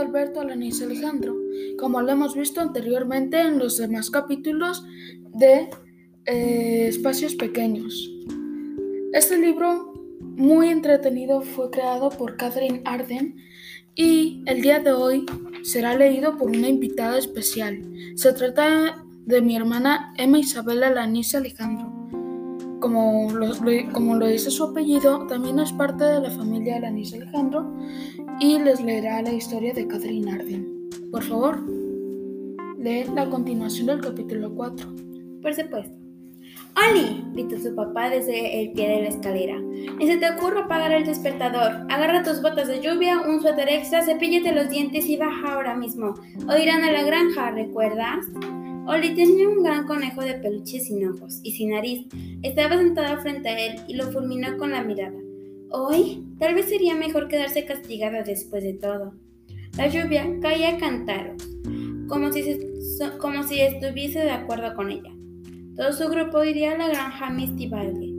Alberto Alanis Alejandro, como lo hemos visto anteriormente en los demás capítulos de eh, Espacios Pequeños. Este libro muy entretenido fue creado por Catherine Arden y el día de hoy será leído por una invitada especial. Se trata de mi hermana Emma Isabela Alanis Alejandro. Como lo, como lo dice su apellido, también es parte de la familia Alanis Alejandro y les leerá la historia de Catherine Arden. Por favor, lee la continuación del capítulo 4. Por supuesto. ¡Oli! gritó su papá desde el pie de la escalera. Ni se te ocurra apagar el despertador. Agarra tus botas de lluvia, un suéter extra, cepíllate los dientes y baja ahora mismo. O irán a la granja, ¿recuerdas? Oli tenía un gran conejo de peluche sin ojos y sin nariz. Estaba sentado frente a él y lo fulminó con la mirada. Hoy, tal vez sería mejor quedarse castigada después de todo. La lluvia caía a cantaros, como si, como si estuviese de acuerdo con ella. Todo su grupo iría a la granja Misty Valley.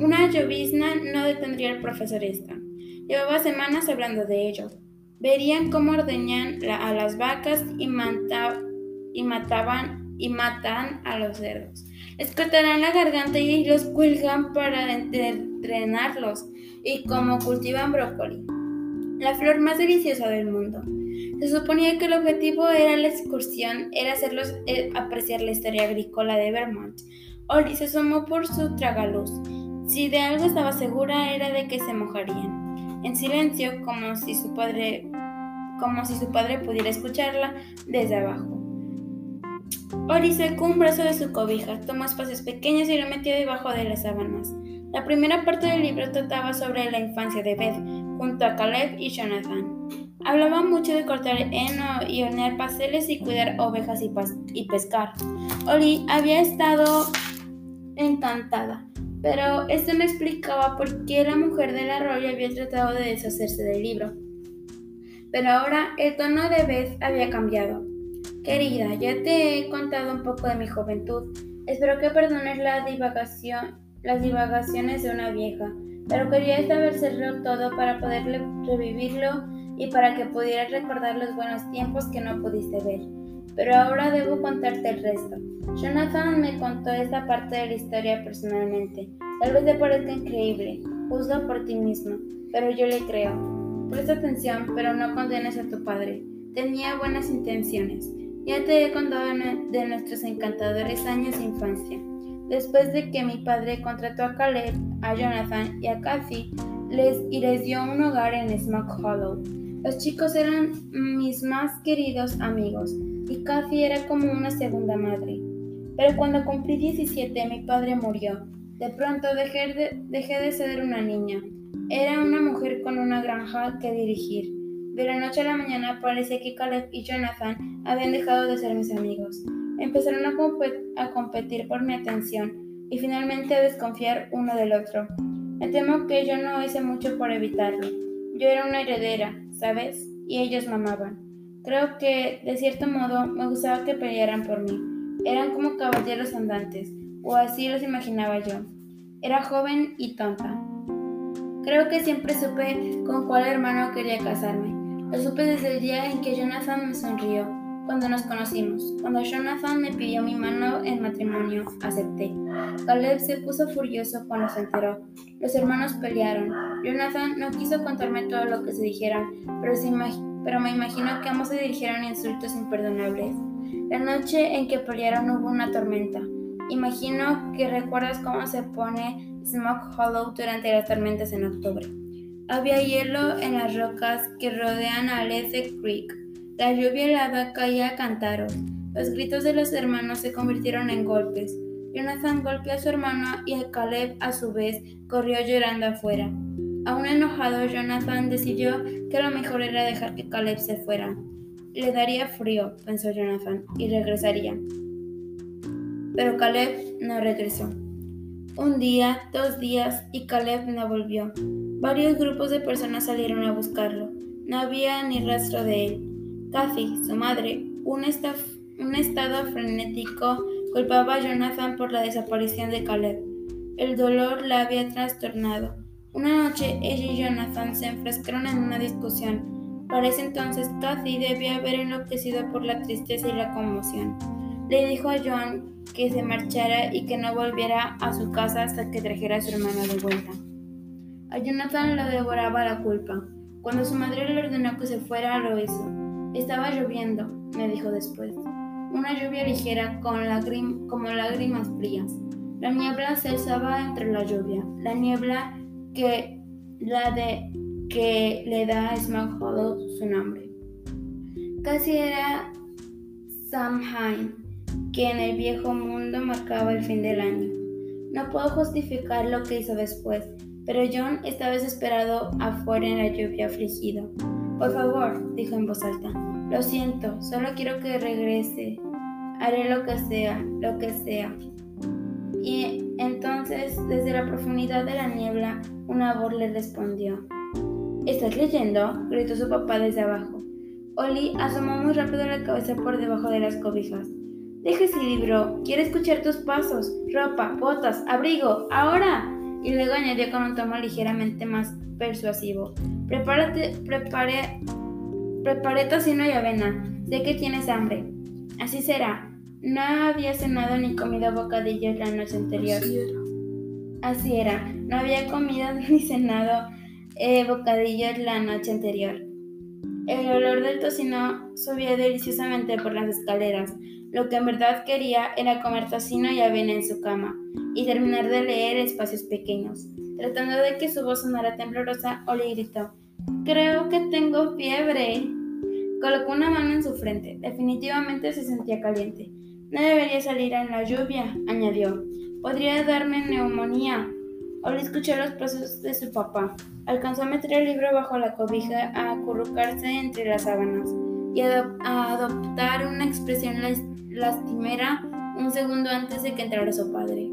Una llovizna no detendría al profesor Stan. Llevaba semanas hablando de ello. Verían cómo ordeñan a las vacas y mataban y mataban y matan a los cerdos. Les cortarán la garganta y los cuelgan para entrenarlos y como cultivan brócoli, la flor más deliciosa del mundo. Se suponía que el objetivo era la excursión, era hacerlos eh, apreciar la historia agrícola de Vermont. Oli se asomó por su tragaluz. Si de algo estaba segura era de que se mojarían. En silencio, como si su padre, como si su padre pudiera escucharla desde abajo. Ori sacó un brazo de su cobija, tomó espacios pequeños y lo metió debajo de las sábanas. La primera parte del libro trataba sobre la infancia de Beth, junto a Caleb y Jonathan. Hablaba mucho de cortar heno y hornear pasteles y cuidar ovejas y, pescar. Ori había estado encantada, pero esto no explicaba por qué la mujer del arroyo había tratado de deshacerse del libro. Pero ahora el tono de Beth había cambiado. Querida, ya te he contado un poco de mi juventud. Espero que perdones la divagación, las divagaciones de una vieja, pero quería saberlo todo para poder revivirlo y para que pudieras recordar los buenos tiempos que no pudiste ver. Pero ahora debo contarte el resto. Jonathan me contó esta parte de la historia personalmente. Tal vez te parezca increíble. Juzga por ti mismo, pero yo le creo. Presta atención, pero no condenes a tu padre. Tenía buenas intenciones. Ya te he contado de nuestros encantadores años de infancia. Después de que mi padre contrató a Caleb, a Jonathan y a Kathy, les, y les dio un hogar en Smoke Hollow. Los chicos eran mis más queridos amigos y Kathy era como una segunda madre. Pero cuando cumplí 17 mi padre murió. De pronto dejé de, dejé de ser una niña. Era una mujer con una granja que dirigir. De la noche a la mañana parece que Caleb y Jonathan habían dejado de ser mis amigos. Empezaron a, competir por mi atención y finalmente a desconfiar uno del otro. Me temo que yo no hice mucho por evitarlo. Yo era una heredera, ¿sabes? Y ellos mamaban. Creo que, de cierto modo, me gustaba que pelearan por mí. Eran como caballeros andantes, o así los imaginaba yo. Era joven y tonta. Creo que siempre supe con cuál hermano quería casarme. Lo supe desde el día en que Jonathan me sonrió, cuando nos conocimos. Cuando Jonathan me pidió mi mano en matrimonio, acepté. Caleb se puso furioso cuando se enteró. Los hermanos pelearon. Jonathan no quiso contarme todo lo que se dijeron, pero, pero me imagino que ambos se dirigieron insultos imperdonables. La noche en que pelearon hubo una tormenta. Imagino que recuerdas cómo se pone Smoke Hollow durante las tormentas en octubre. Había hielo en las rocas que rodean a Lethe Creek. La lluvia helada caía a cantaros. Los gritos de los hermanos se convirtieron en golpes. Jonathan golpeó a su hermano y Caleb, a su vez, corrió llorando afuera. Aún enojado, Jonathan decidió que lo mejor era dejar que Caleb se fuera. Le daría frío, pensó Jonathan, y regresaría. Pero Caleb no regresó. Un día, dos días, y Caleb no volvió. Varios grupos de personas salieron a buscarlo. No había ni rastro de él. Kathy, su madre, un, un estado frenético, culpaba a Jonathan por la desaparición de Caleb. El dolor la había trastornado. Una noche ella y Jonathan se enfrascaron en una discusión. Para ese entonces Kathy debía haber enloquecido por la tristeza y la conmoción. Le dijo a John que se marchara y que no volviera a su casa hasta que trajera a su hermano de vuelta. A Jonathan lo devoraba la culpa. Cuando su madre le ordenó que se fuera, lo hizo. Estaba lloviendo, me dijo después. Una lluvia ligera con como lágrimas frías. La niebla se alzaba entre la lluvia, la niebla que la de que le da a Smallhollow su nombre. Casi era Samhain, que en el viejo mundo marcaba el fin del año. No puedo justificar lo que hizo después, pero John estaba desesperado afuera en la lluvia afligido. Por favor, dijo en voz alta, lo siento, solo quiero que regrese. Haré lo que sea, lo que sea. Y entonces, desde la profundidad de la niebla, una voz le respondió. ¿Estás leyendo? gritó su papá desde abajo. Oli asomó muy rápido la cabeza por debajo de las cobijas. Deja ese libro, quiero escuchar tus pasos, ropa, botas, abrigo, ahora y luego añadió con un tono ligeramente más persuasivo. Prepárate, prepare, preparé tocino y avena. Sé que tienes hambre. Así será. No había cenado ni comido bocadillos la noche anterior. Así era. No había comido ni cenado eh, bocadillos la noche anterior. El olor del tocino subía deliciosamente por las escaleras. Lo que en verdad quería era comer tocino y avena en su cama y terminar de leer espacios pequeños. Tratando de que su voz sonara temblorosa, Oli gritó, Creo que tengo fiebre. Colocó una mano en su frente. Definitivamente se sentía caliente. No debería salir en la lluvia, añadió. Podría darme neumonía. Oli escuchó los pasos de su papá. Alcanzó a meter el libro bajo la cobija, a acurrucarse entre las sábanas y a, adoptar una expresión lastimera un segundo antes de que entrara su padre.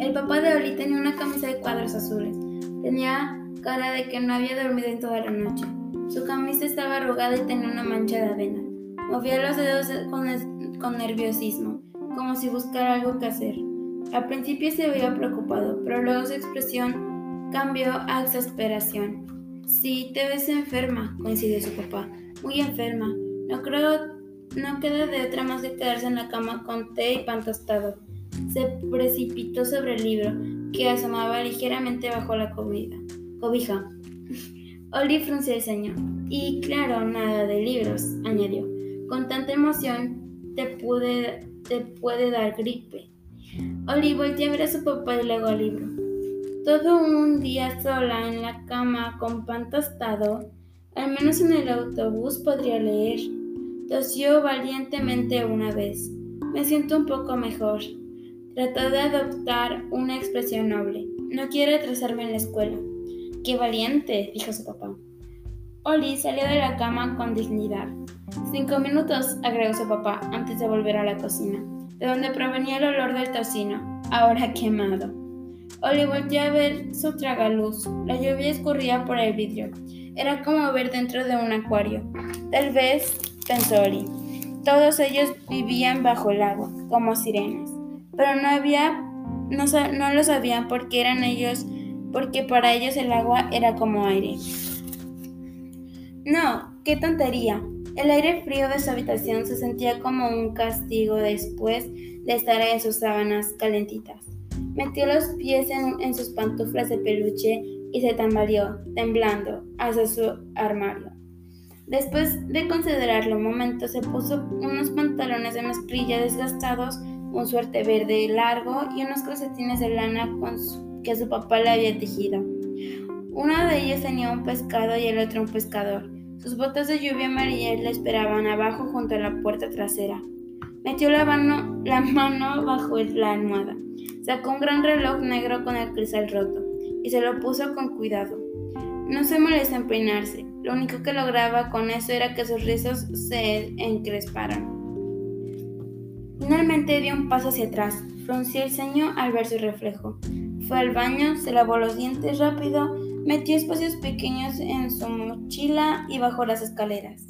El papá de Oli tenía una camisa de cuadros azules. Tenía cara de que no había dormido en toda la noche. Su camisa estaba arrugada y tenía una mancha de avena. Movía los dedos con, con nerviosismo, como si buscara algo que hacer. Al principio se veía preocupado, pero luego su expresión cambió a exasperación. Sí, te ves enferma, coincidió su papá. Muy enferma. No creo, no queda de otra más que quedarse en la cama con té y pan tostado se precipitó sobre el libro, que asomaba ligeramente bajo la cobija. Oli frunció el ceño. Y claro, nada de libros, añadió. Con tanta emoción te, te puede dar gripe. Oli volteó a ver a su papá y luego al libro. Todo un día sola en la cama con pan tostado, al menos en el autobús podría leer. Tosió valientemente una vez. Me siento un poco mejor. Trató de adoptar una expresión noble. No quiero atrasarme en la escuela. ¡Qué valiente! dijo su papá. Oli salió de la cama con dignidad. Cinco minutos, agregó su papá, antes de volver a la cocina, de donde provenía el olor del tocino, ahora quemado. Oli volvió a ver su tragaluz. La lluvia escurría por el vidrio. Era como ver dentro de un acuario. Tal vez, pensó Oli, todos ellos vivían bajo el agua, como sirenas pero no había, no, no lo sabían porque eran ellos, porque para ellos el agua era como aire. No, qué tontería. El aire frío de su habitación se sentía como un castigo después de estar en sus sábanas calentitas. Metió los pies en, sus pantuflas de peluche y se tambaleó, temblando, hacia su armario. Después de considerarlo un momento, se puso unos pantalones de mezclilla desgastados un suerte verde largo y unos calcetines de lana que su papá le había tejido. Uno de ellos tenía un pescado y el otro un pescador. Sus botas de lluvia amarillas le esperaban abajo junto a la puerta trasera. Metió la mano, la mano bajo la almohada. Sacó un gran reloj negro con el cristal roto y se lo puso con cuidado. No se molesta en peinarse. Lo único que lograba con eso era que sus rizos se encresparan. Finalmente dio un paso hacia atrás, frunció el ceño al ver su reflejo. Fue al baño, se lavó los dientes rápido, metió espacios pequeños en su mochila y bajó las escaleras.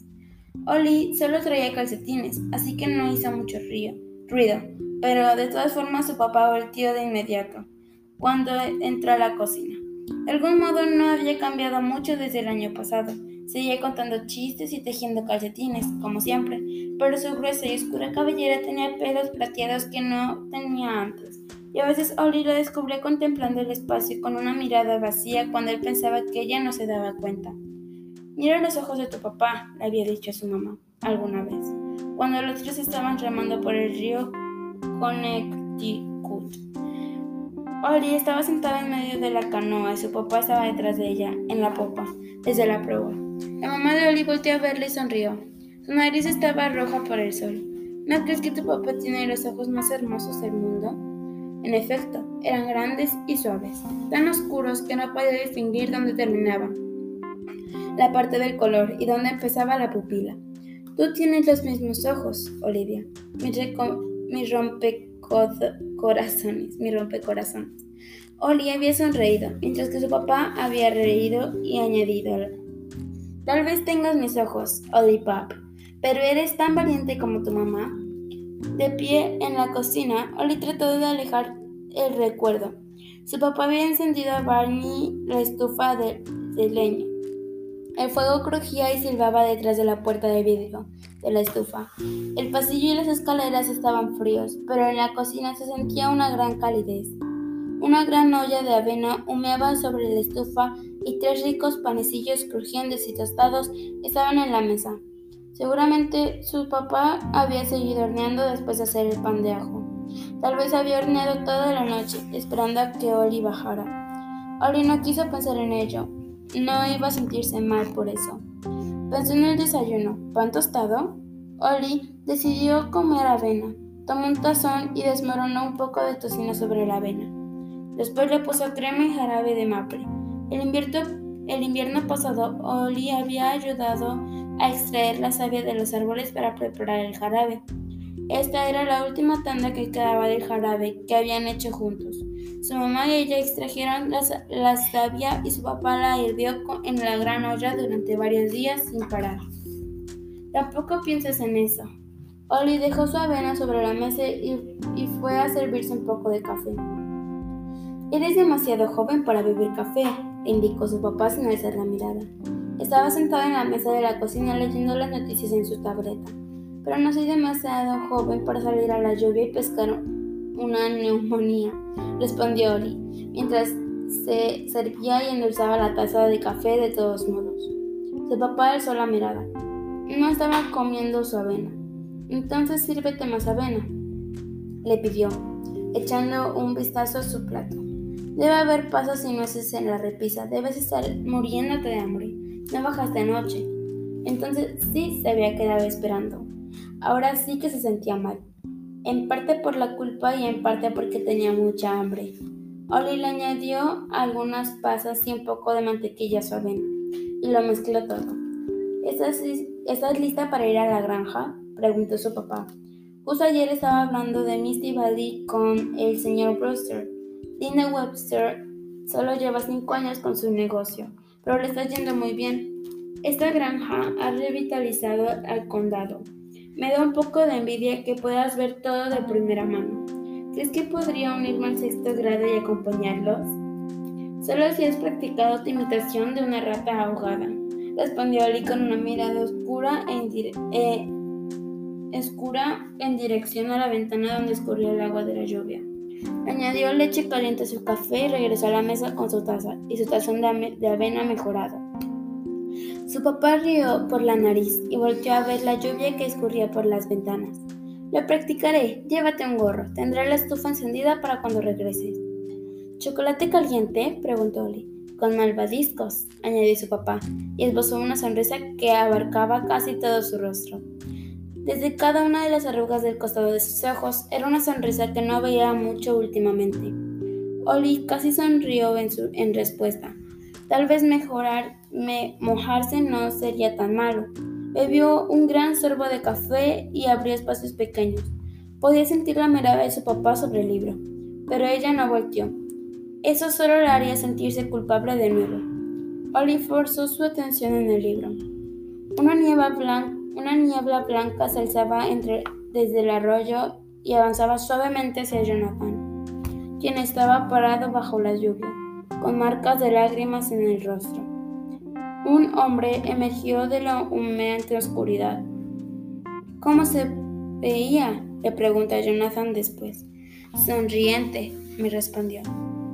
Oli solo traía calcetines, así que no hizo mucho ruido, pero de todas formas su papá volteó de inmediato cuando entró a la cocina. De algún modo no había cambiado mucho desde el año pasado. Seguía contando chistes y tejiendo calcetines, como siempre, pero su gruesa y oscura cabellera tenía pelos plateados que no tenía antes. Y a veces Oli lo descubría contemplando el espacio con una mirada vacía cuando él pensaba que ella no se daba cuenta. Mira los ojos de tu papá, le había dicho a su mamá alguna vez, cuando los tres estaban remando por el río Connecticut. Oli estaba sentada en medio de la canoa y su papá estaba detrás de ella, en la popa, desde la proa. La mamá de Oli volteó a verle y sonrió. Su nariz estaba roja por el sol. ¿No crees que tu papá tiene los ojos más hermosos del mundo? En efecto, eran grandes y suaves, tan oscuros que no podía distinguir dónde terminaba la parte del color y dónde empezaba la pupila. Tú tienes los mismos ojos, Olivia. Mi, mi rompecorazones, mi rompecorazones. Oli había sonreído, mientras que su papá había reído y añadido: Tal vez tengas mis ojos, Oli pero eres tan valiente como tu mamá. De pie en la cocina, Oli trató de alejar el recuerdo. Su papá había encendido a Barney la estufa de, de leña el fuego crujía y silbaba detrás de la puerta de vidrio de la estufa. El pasillo y las escaleras estaban fríos, pero en la cocina se sentía una gran calidez. Una gran olla de avena humeaba sobre la estufa y tres ricos panecillos crujientes y tostados estaban en la mesa. Seguramente su papá había seguido horneando después de hacer el pan de ajo. Tal vez había horneado toda la noche, esperando a que Oli bajara. Oli no quiso pensar en ello. No iba a sentirse mal por eso. Pensó en el desayuno. ¿Pan tostado? Oli decidió comer avena. Tomó un tazón y desmoronó un poco de tocino sobre la avena. Después le puso crema y jarabe de maple. El invierno, el invierno pasado, Oli había ayudado a extraer la savia de los árboles para preparar el jarabe. Esta era la última tanda que quedaba del jarabe que habían hecho juntos. Su mamá y ella extrajeron la, savia y su papá la hirvió en la gran olla durante varios días sin parar. Tampoco pienses en eso. Oli dejó su avena sobre la mesa y, y fue a servirse un poco de café. Eres demasiado joven para beber café, indicó su papá sin alzar la mirada. Estaba sentado en la mesa de la cocina leyendo las noticias en su tableta. Pero no soy demasiado joven para salir a la lluvia y pescar una neumonía, respondió Oli, mientras se servía y endulzaba la taza de café de todos modos. Su papá alzó la mirada. No estaba comiendo su avena. Entonces sírvete más avena, le pidió, echando un vistazo a su plato. Debe haber pasos y nueces en la repisa. Debes estar muriéndote de hambre. No bajaste anoche. Entonces sí se había quedado esperando. Ahora sí que se sentía mal en parte por la culpa y en parte porque tenía mucha hambre. Oli le añadió algunas pasas y un poco de mantequilla a su avena y lo mezcló todo. ¿Estás, lista para ir a la granja? preguntó su papá. Justo ayer estaba hablando de Misty Valley con el señor Brewster. Dina Webster solo lleva cinco años con su negocio, pero le está yendo muy bien. Esta granja ha revitalizado al condado me da un poco de envidia que puedas ver todo de primera mano. ¿Crees que podría unirme al sexto grado y acompañarlos? Solo si has practicado tu imitación de una rata ahogada, respondió Oli con una mirada oscura en, eh, oscura en dirección a la ventana donde escurría el agua de la lluvia. Añadió leche caliente a su café y regresó a la mesa con su taza y su tazón de avena mejorado. Su papá rió por la nariz y volteó a ver la lluvia que escurría por las ventanas. Lo practicaré. Llévate un gorro. Tendré la estufa encendida para cuando regreses. ¿Chocolate caliente? preguntó Oli. Con malvadiscos, añadió su papá, y esbozó una sonrisa que abarcaba casi todo su rostro. Desde cada una de las arrugas del costado de sus ojos era una sonrisa que no veía mucho últimamente. Oli casi sonrió en, su, en respuesta. Tal vez mejorar, mojarse no sería tan malo. Bebió un gran sorbo de café y abrió espacios pequeños. Podía sentir la mirada de su papá sobre el libro, pero ella no volteó. Eso solo le haría sentirse culpable de nuevo. Oli forzó su atención en el libro. Una niebla, blanca, una niebla blanca se alzaba entre, desde el arroyo y avanzaba suavemente hacia Jonathan, quien estaba parado bajo la lluvia con marcas de lágrimas en el rostro. Un hombre emergió de la humeante oscuridad. ¿Cómo se veía? le pregunté a Jonathan después. Sonriente, me respondió.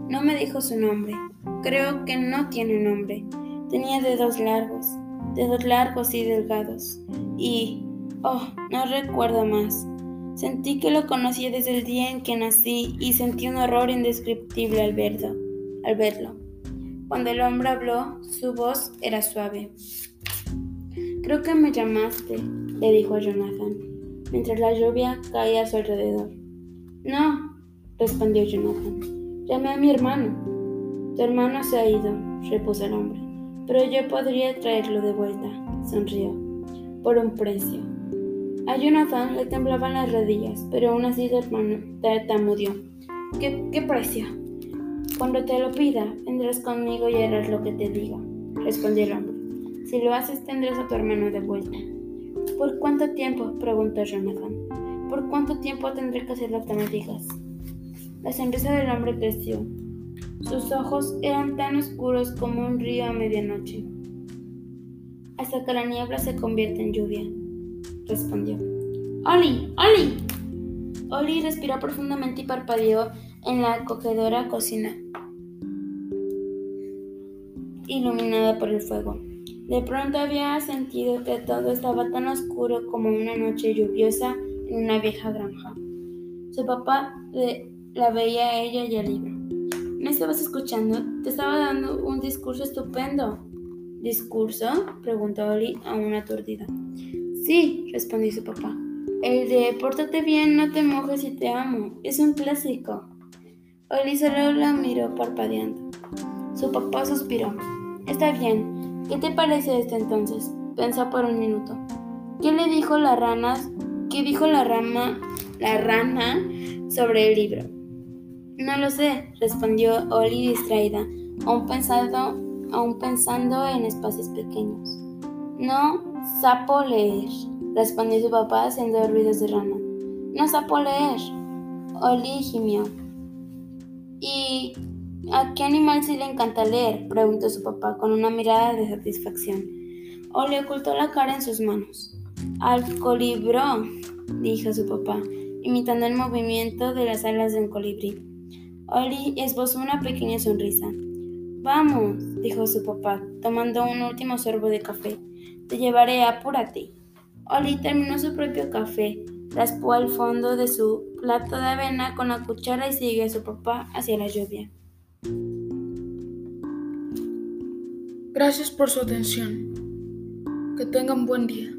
No me dijo su nombre. Creo que no tiene nombre. Tenía dedos largos, dedos largos y delgados. Y, oh, no recuerdo más. Sentí que lo conocía desde el día en que nací y sentí un horror indescriptible al verlo. Al verlo. Cuando el hombre habló, su voz era suave. Creo que me llamaste, le dijo a Jonathan, mientras la lluvia caía a su alrededor. No, respondió Jonathan. Llamé a mi hermano. Tu hermano se ha ido, repuso el hombre, pero yo podría traerlo de vuelta, sonrió, por un precio. A Jonathan le temblaban las rodillas, pero aún así tartamudeó. ¿Qué, ¿Qué precio? Cuando te lo pida, vendrás conmigo y harás lo que te diga, respondió el hombre. Si lo haces, tendrás a tu hermano de vuelta. ¿Por cuánto tiempo? preguntó Jonathan. ¿Por cuánto tiempo tendré que hacer lo que me digas? La sonrisa del hombre creció. Sus ojos eran tan oscuros como un río a medianoche. Hasta que la niebla se convierte en lluvia respondió. ¡Oli! ¡Oli! Oli respiró profundamente y parpadeó en la acogedora cocina, iluminada por el fuego. De pronto había sentido que todo estaba tan oscuro como una noche lluviosa en una vieja granja. Su papá la veía a ella y al libro. ¿Me estabas escuchando? Te estaba dando un discurso estupendo. ¿Discurso? preguntó Oli aún aturdida. Sí, respondió su papá. El de Pórtate bien, no te mojes y te amo. Es un clásico. solo la miró parpadeando. Su papá suspiró. Está bien. ¿Qué te parece esto entonces? Pensó por un minuto. ¿Qué le dijo la rana? ¿Qué dijo la rama, la rana sobre el libro? No lo sé, respondió Oli distraída, aún pensando, aún pensando en espacios pequeños. No sapo leer, respondió su papá haciendo ruidos de rana. No sapo leer. Oli gimió. ¿Y a qué animal sí le encanta leer? preguntó su papá con una mirada de satisfacción. Oli ocultó la cara en sus manos. Al colibró, dijo su papá, imitando el movimiento de las alas de un colibrí. Oli esbozó una pequeña sonrisa. Vamos, dijo su papá, tomando un último sorbo de café. Te llevaré, apúrate. Oli terminó su propio café, raspó al fondo de su plato de avena con la cuchara y siguió a su papá hacia la lluvia. Gracias por su atención. Que tengan buen día.